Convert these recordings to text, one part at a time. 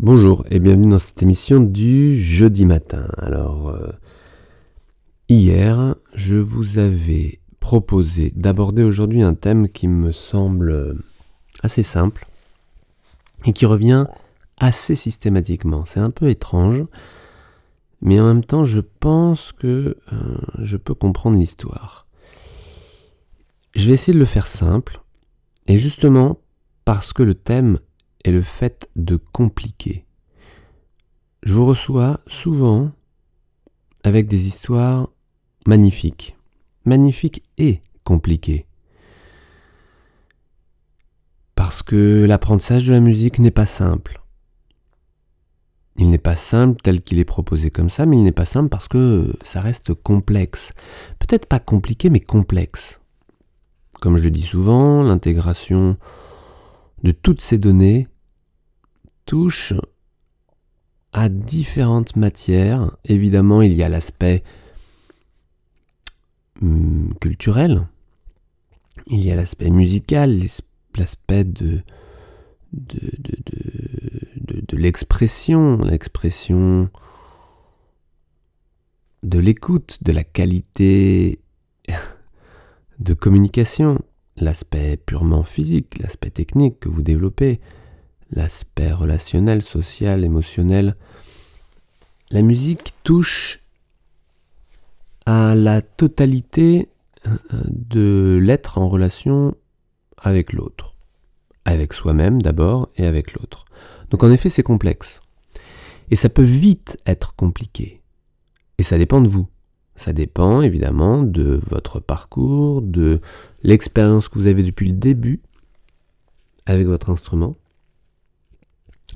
Bonjour et bienvenue dans cette émission du jeudi matin. Alors, euh, hier, je vous avais proposé d'aborder aujourd'hui un thème qui me semble assez simple et qui revient assez systématiquement. C'est un peu étrange, mais en même temps, je pense que euh, je peux comprendre l'histoire. Je vais essayer de le faire simple, et justement parce que le thème est le fait de compliquer. Je vous reçois souvent avec des histoires magnifiques, magnifiques et compliquées. Parce que l'apprentissage de la musique n'est pas simple. Il n'est pas simple tel qu'il est proposé comme ça, mais il n'est pas simple parce que ça reste complexe. Peut-être pas compliqué, mais complexe. Comme je le dis souvent, l'intégration de toutes ces données touche à différentes matières. Évidemment, il y a l'aspect hum, culturel, il y a l'aspect musical, l'aspect de, l'expression, l'expression de l'écoute, de la qualité de communication, l'aspect purement physique, l'aspect technique que vous développez, l'aspect relationnel, social, émotionnel. La musique touche à la totalité euh, de l'être en relation avec l'autre. Avec soi-même d'abord et avec l'autre. Donc en effet c'est complexe. Et ça peut vite être compliqué. Et ça dépend de vous. Ça dépend évidemment de votre parcours, de l'expérience que vous avez depuis le début avec votre instrument.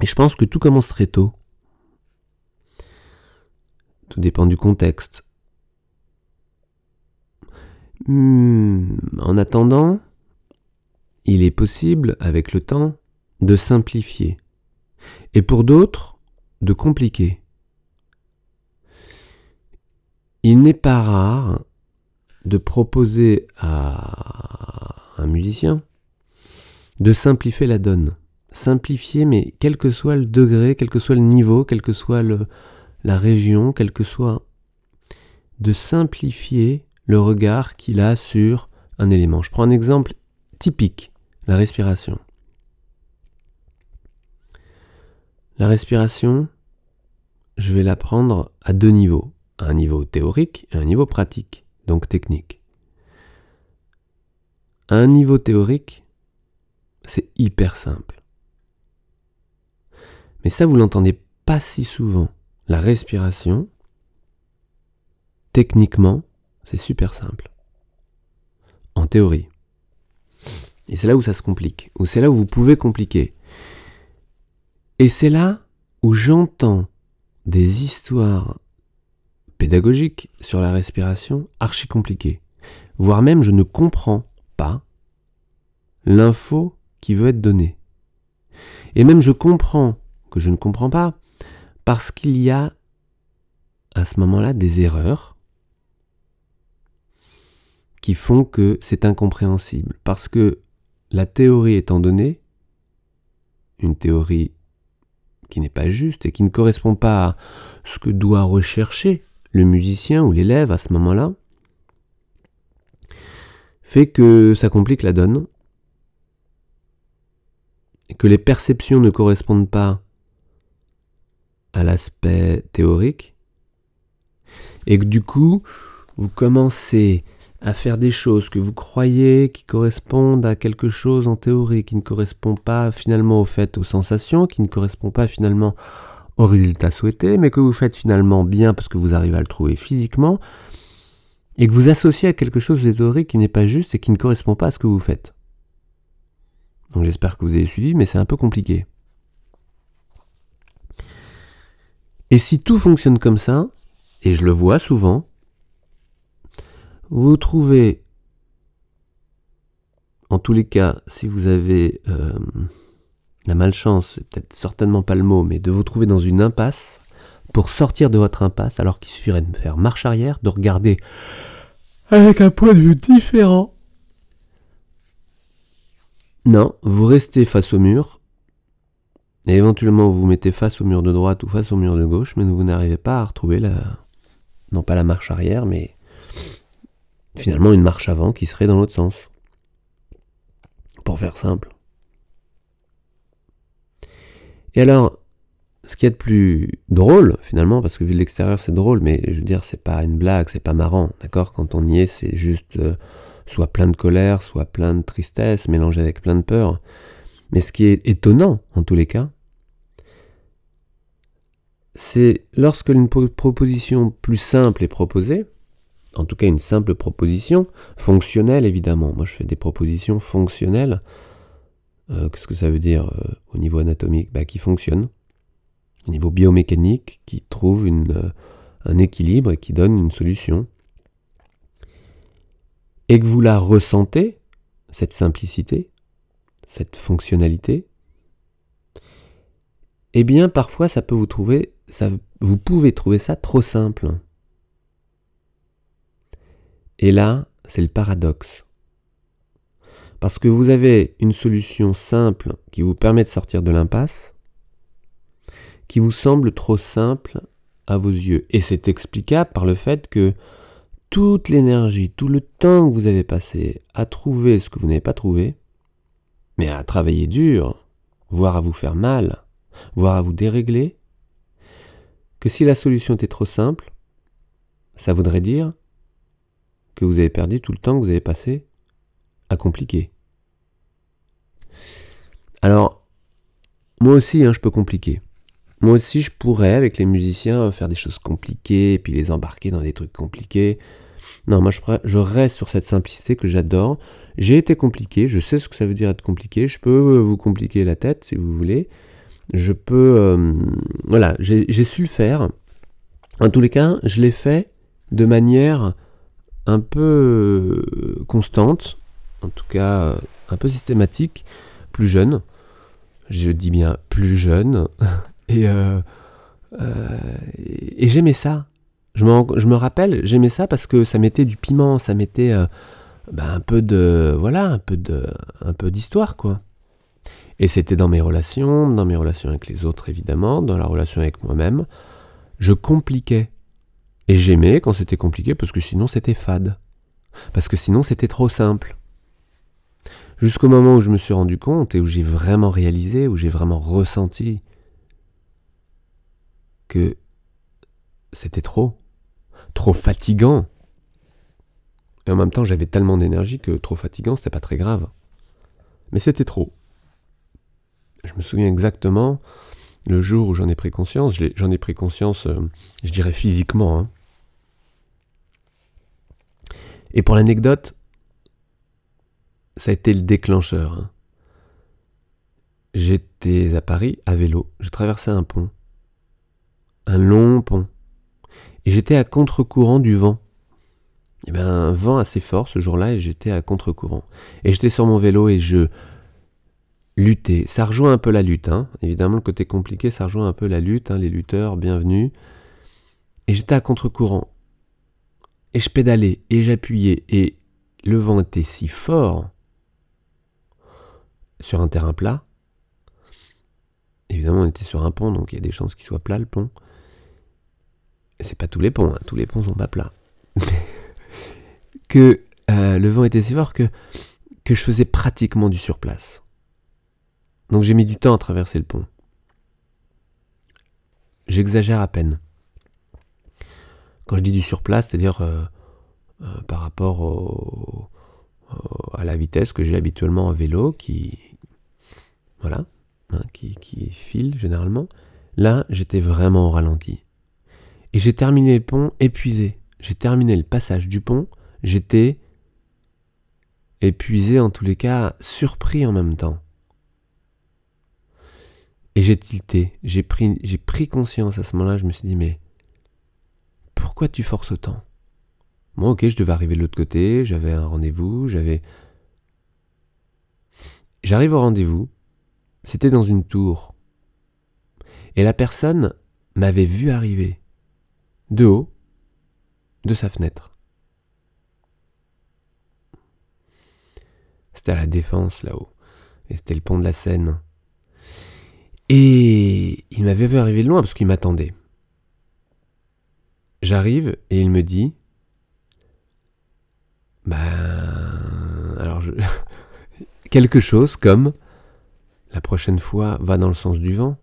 Et je pense que tout commence très tôt. Tout dépend du contexte. Hmm, en attendant, il est possible, avec le temps, de simplifier. Et pour d'autres, de compliquer. Il n'est pas rare de proposer à un musicien de simplifier la donne. Simplifier, mais quel que soit le degré, quel que soit le niveau, quelle que soit la région, quel que soit... de simplifier le regard qu'il a sur un élément. Je prends un exemple typique, la respiration. La respiration, je vais la prendre à deux niveaux un niveau théorique et un niveau pratique, donc technique. un niveau théorique, c'est hyper simple. Mais ça, vous l'entendez pas si souvent. La respiration, techniquement, c'est super simple. En théorie. Et c'est là où ça se complique, ou c'est là où vous pouvez compliquer. Et c'est là où j'entends des histoires pédagogique sur la respiration archi compliqué. Voire même je ne comprends pas l'info qui veut être donnée. Et même je comprends que je ne comprends pas parce qu'il y a à ce moment-là des erreurs qui font que c'est incompréhensible. Parce que la théorie étant donnée, une théorie qui n'est pas juste et qui ne correspond pas à ce que doit rechercher le musicien ou l'élève à ce moment-là, fait que ça complique la donne, que les perceptions ne correspondent pas à l'aspect théorique, et que du coup, vous commencez à faire des choses que vous croyez qui correspondent à quelque chose en théorie, qui ne correspond pas finalement au fait, aux sensations, qui ne correspond pas finalement au résultat souhaité, mais que vous faites finalement bien parce que vous arrivez à le trouver physiquement, et que vous associez à quelque chose de théorique qui n'est pas juste et qui ne correspond pas à ce que vous faites. Donc j'espère que vous avez suivi, mais c'est un peu compliqué. Et si tout fonctionne comme ça, et je le vois souvent, vous trouvez, en tous les cas, si vous avez euh, la malchance, c'est peut-être certainement pas le mot, mais de vous trouver dans une impasse, pour sortir de votre impasse, alors qu'il suffirait de faire marche arrière, de regarder avec un point de vue différent. Non, vous restez face au mur, Et éventuellement, vous vous mettez face au mur de droite ou face au mur de gauche, mais vous n'arrivez pas à retrouver la, non pas la marche arrière, mais finalement une marche avant qui serait dans l'autre sens. Pour faire simple. Et alors, ce qui est de plus drôle, finalement, parce que vu de l'extérieur c'est drôle, mais je veux dire, c'est pas une blague, c'est pas marrant, d'accord? Quand on y est, c'est juste euh, soit plein de colère, soit plein de tristesse, mélangé avec plein de peur. Mais ce qui est étonnant, en tous les cas, c'est lorsque une proposition plus simple est proposée, en tout cas une simple proposition, fonctionnelle évidemment, moi je fais des propositions fonctionnelles, euh, qu'est-ce que ça veut dire euh, au niveau anatomique? Bah, Qui fonctionne, au niveau biomécanique, qui trouve euh, un équilibre et qui donne une solution. Et que vous la ressentez, cette simplicité, cette fonctionnalité, eh bien parfois ça peut vous trouver, vous pouvez trouver ça trop simple. Et là, c'est le paradoxe. Parce que vous avez une solution simple qui vous permet de sortir de l'impasse, qui vous semble trop simple à vos yeux. Et c'est explicable par le fait que toute l'énergie, tout le temps que vous avez passé à trouver ce que vous n'avez pas trouvé, mais à travailler dur, voire à vous faire mal, voire à vous dérégler, que si la solution était trop simple, ça voudrait dire que vous avez perdu tout le temps que vous avez passé à compliquer. Alors, moi aussi, hein, je peux compliquer. Moi aussi, je pourrais, avec les musiciens, faire des choses compliquées, puis les embarquer dans des trucs compliqués. Non, moi, je, reste sur cette simplicité que j'adore. J'ai été compliqué, je sais ce que ça veut dire être compliqué. Je peux vous compliquer la tête, si vous voulez je peux... Euh, voilà, j'ai su le faire. En tous les cas, je l'ai fait de manière un peu euh, constante, en tout cas euh, un peu systématique, plus jeune. Je dis bien plus jeune. et, et j'aimais ça. Je, je, me rappelle, j'aimais ça parce que ça mettait du piment, ça mettait ben, un peu de... Voilà, un peu de, un peu d'histoire, quoi. Et c'était dans mes relations, dans mes relations avec les autres évidemment, dans la relation avec moi-même. Je compliquais. Et j'aimais quand c'était compliqué parce que sinon c'était fade. Parce que sinon c'était trop simple. Jusqu'au moment où je me suis rendu compte et où j'ai vraiment réalisé, où j'ai vraiment ressenti que c'était trop. Trop fatigant. Et en même temps, j'avais tellement d'énergie que trop fatigant, c'était pas très grave. Mais c'était trop je me souviens exactement le jour où j'en ai pris conscience. J'en ai pris conscience, euh, je dirais physiquement. Hein. Et pour l'anecdote, ça a été le déclencheur. Hein. J'étais à Paris à vélo. Je traversais un pont. Un long pont. Et j'étais à contre-courant du vent. Y avait un vent assez fort ce jour-là et j'étais à contre-courant. Et j'étais sur mon vélo et je, lutter. Ça rejoint un peu la lutte, hein. évidemment le côté compliqué, ça rejoint un peu la lutte, hein. les lutteurs, bienvenue. Et j'étais à contre-courant. Et je pédalais, et j'appuyais, et le vent était si fort sur un terrain plat. Évidemment, on était sur un pont, donc il y a des chances qu'il soit plat le pont. C'est pas tous les ponts, hein. tous les ponts sont pas plats. que euh, le vent était si fort que, je faisais pratiquement du surplace. Donc j'ai mis du temps à traverser le pont. J'exagère à peine. Quand je dis du surplace, c'est-à-dire euh, euh, par rapport à la vitesse que j'ai habituellement en vélo, qui voilà, hein, qui, file généralement. Là, j'étais vraiment au ralenti. Et j'ai terminé le pont épuisé. J'ai terminé le passage du pont, j'étais épuisé en tous les cas, surpris en même temps. Et j'ai tilté, j'ai pris, j'ai pris conscience à ce moment-là, je me suis dit, mais pourquoi tu forces autant? Moi, ok, je devais arriver de l'autre côté, j'avais un rendez-vous, j'avais... J'arrive au rendez-vous, c'était dans une tour. Et la personne m'avait vu arriver, de haut, de sa fenêtre. C'était à la défense là-haut, et c'était le pont de la Seine. Et il m'avait vu arriver de loin parce qu'il m'attendait. J'arrive et il me dit Ben. Alors, je... quelque chose comme La prochaine fois, va dans le sens du vent.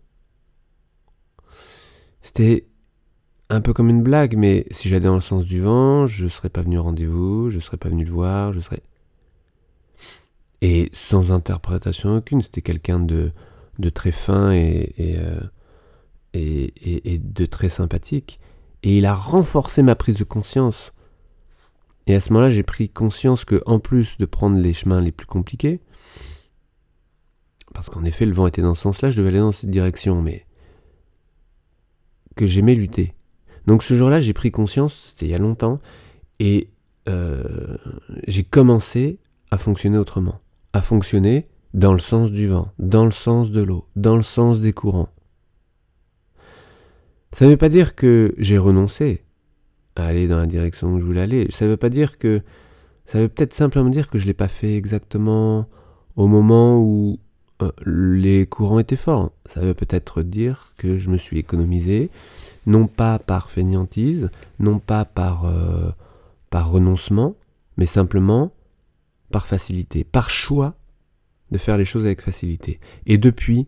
C'était un peu comme une blague, mais si j'allais dans le sens du vent, je ne serais pas venu au rendez-vous, je ne serais pas venu le voir, je serais. Et sans interprétation aucune, c'était quelqu'un de, de très fin et, euh, et, et, et, de très sympathique. Et il a renforcé ma prise de conscience. Et à ce moment-là, j'ai pris conscience que, en plus de prendre les chemins les plus compliqués, parce qu'en effet, le vent était dans ce sens-là, je devais aller dans cette direction, mais que j'aimais lutter. Donc ce jour-là, j'ai pris conscience, c'était il y a longtemps, et euh, j'ai commencé à fonctionner autrement, à fonctionner dans le sens du vent, dans le sens de l'eau, dans le sens des courants. Ça ne veut pas dire que j'ai renoncé à aller dans la direction où je voulais aller. Ça ne veut pas dire que... Ça veut peut-être simplement dire que je ne l'ai pas fait exactement au moment où les courants étaient forts. Ça veut peut-être dire que je me suis économisé, non pas par fainéantise, non pas par, euh, par renoncement, mais simplement par facilité, par choix de faire les choses avec facilité. Et depuis,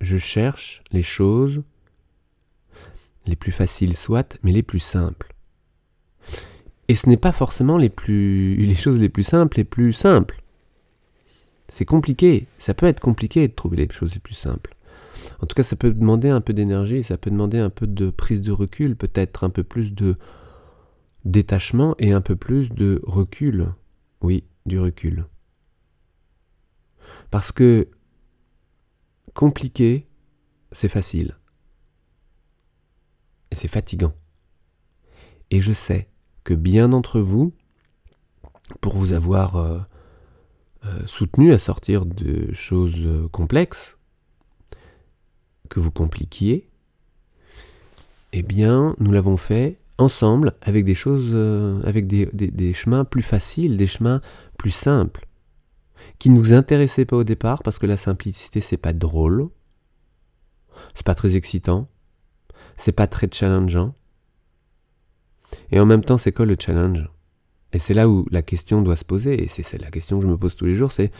je cherche les choses les plus faciles soient, mais les plus simples. Et ce n'est pas forcément les, plus, les choses les plus simples les plus simples. C'est compliqué, ça peut être compliqué de trouver les choses les plus simples. En tout cas, ça peut demander un peu d'énergie, ça peut demander un peu de prise de recul, peut-être un peu plus de détachement et un peu plus de recul. Oui, du recul. Parce que compliqué, c'est facile et c'est fatigant. Et je sais que bien d'entre vous, pour vous avoir euh, soutenu à sortir de choses euh, complexes, que vous compliquiez, eh bien, nous l'avons fait ensemble avec des choses, avec des, des, chemins plus faciles, des chemins plus simples, qui ne nous intéressaient pas au départ parce que la simplicité c'est pas drôle, c'est pas très excitant, c'est pas très challengeant. Et en même temps, c'est quoi le challenge? Et c'est là où la question doit se poser, et c'est la question que je me pose tous les jours, c'est...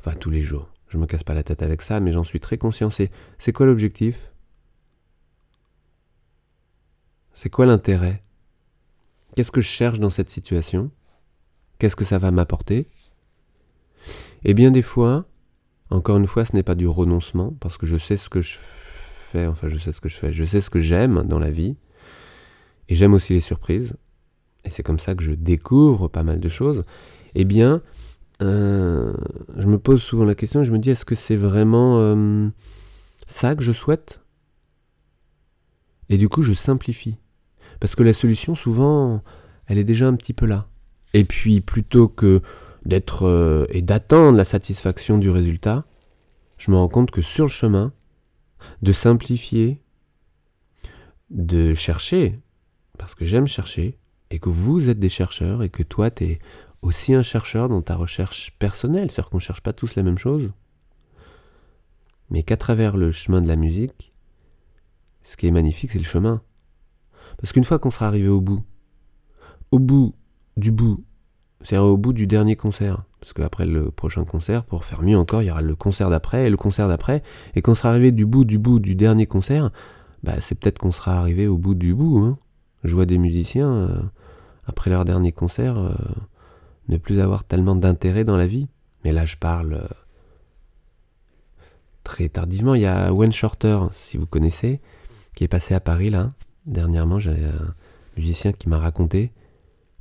Enfin, tous les jours, je me casse pas la tête avec ça, mais j'en suis très conscient, c'est c'est quoi l'objectif? C'est quoi l'intérêt? Qu'est-ce que je cherche dans cette situation? Qu'est-ce que ça va m'apporter? Et bien des fois, encore une fois, ce n'est pas du renoncement, parce que je sais ce que je enfin je sais ce que je fais, je sais ce que j'aime dans la vie, et j'aime aussi les surprises, et c'est comme ça que je découvre pas mal de choses, eh bien, euh, je me pose souvent la question, je me dis, est-ce que c'est vraiment euh, ça que je souhaite? Et du coup, je simplifie. Parce que la solution, souvent, elle est déjà un petit peu là. Et puis, plutôt que d'être euh, et d'attendre la satisfaction du résultat, je me rends compte que sur le chemin, de simplifier, de chercher, parce que j'aime chercher, et que vous êtes des chercheurs, et que toi, tu es aussi un chercheur dans ta recherche personnelle, c'est-à-dire qu'on ne cherche pas tous la même chose, mais qu'à travers le chemin de la musique, ce qui est magnifique, c'est le chemin. Parce qu'une fois qu'on sera arrivé au bout, au bout du bout, c'est-à-dire au bout du dernier concert, parce qu'après le prochain concert, pour faire mieux encore, il y aura le concert d'après et le concert d'après. Et quand on sera arrivé du bout du bout du dernier concert, bah, c'est peut-être qu'on sera arrivé au bout du bout. Hein. Je vois des musiciens, euh, après leur dernier concert, euh, ne plus avoir tellement d'intérêt dans la vie. Mais là, je parle euh, très tardivement. Il y a Wayne Shorter, si vous connaissez, qui est passé à Paris là. Dernièrement, j'ai un musicien qui m'a raconté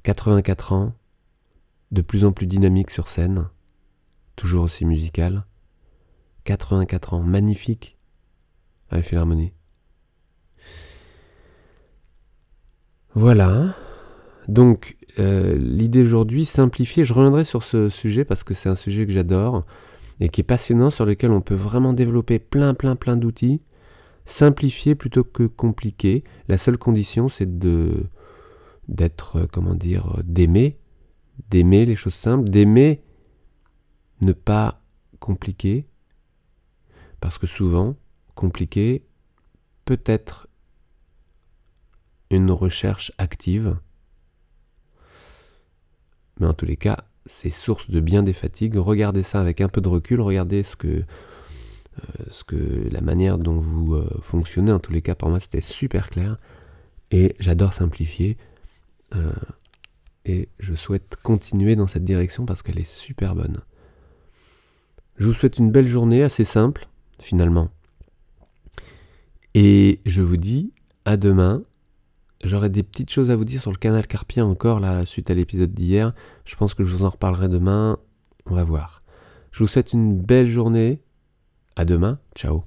84 ans, de plus en plus dynamique sur scène, toujours aussi musical. 84 ans, magnifique à la Philharmonie. Voilà. Donc, euh, l'idée aujourd'hui, simplifier. Je reviendrai sur ce sujet parce que c'est un sujet que j'adore et qui est passionnant, sur lequel on peut vraiment développer plein, plein, plein d'outils. Simplifier plutôt que compliquer. La seule condition, c'est de d'être, comment dire, d'aimer d'aimer les choses simples, d'aimer ne pas compliquer, parce que souvent, compliqué, peut-être une recherche active. Mais en tous les cas, c'est source de bien des fatigues. Regardez ça avec un peu de recul, regardez ce que, euh, ce que la manière dont vous euh, fonctionnez. En tous les cas, pour moi, c'était super clair. Et j'adore simplifier. Euh, et je souhaite continuer dans cette direction parce qu'elle est super bonne. Je vous souhaite une belle journée, assez simple, finalement. Et je vous dis à demain J'aurai des petites choses à vous dire sur le canal carpien encore, là, suite à l'épisode d'hier. Je pense que je vous en reparlerai demain. On va voir. Je vous souhaite une belle journée. À demain. Ciao.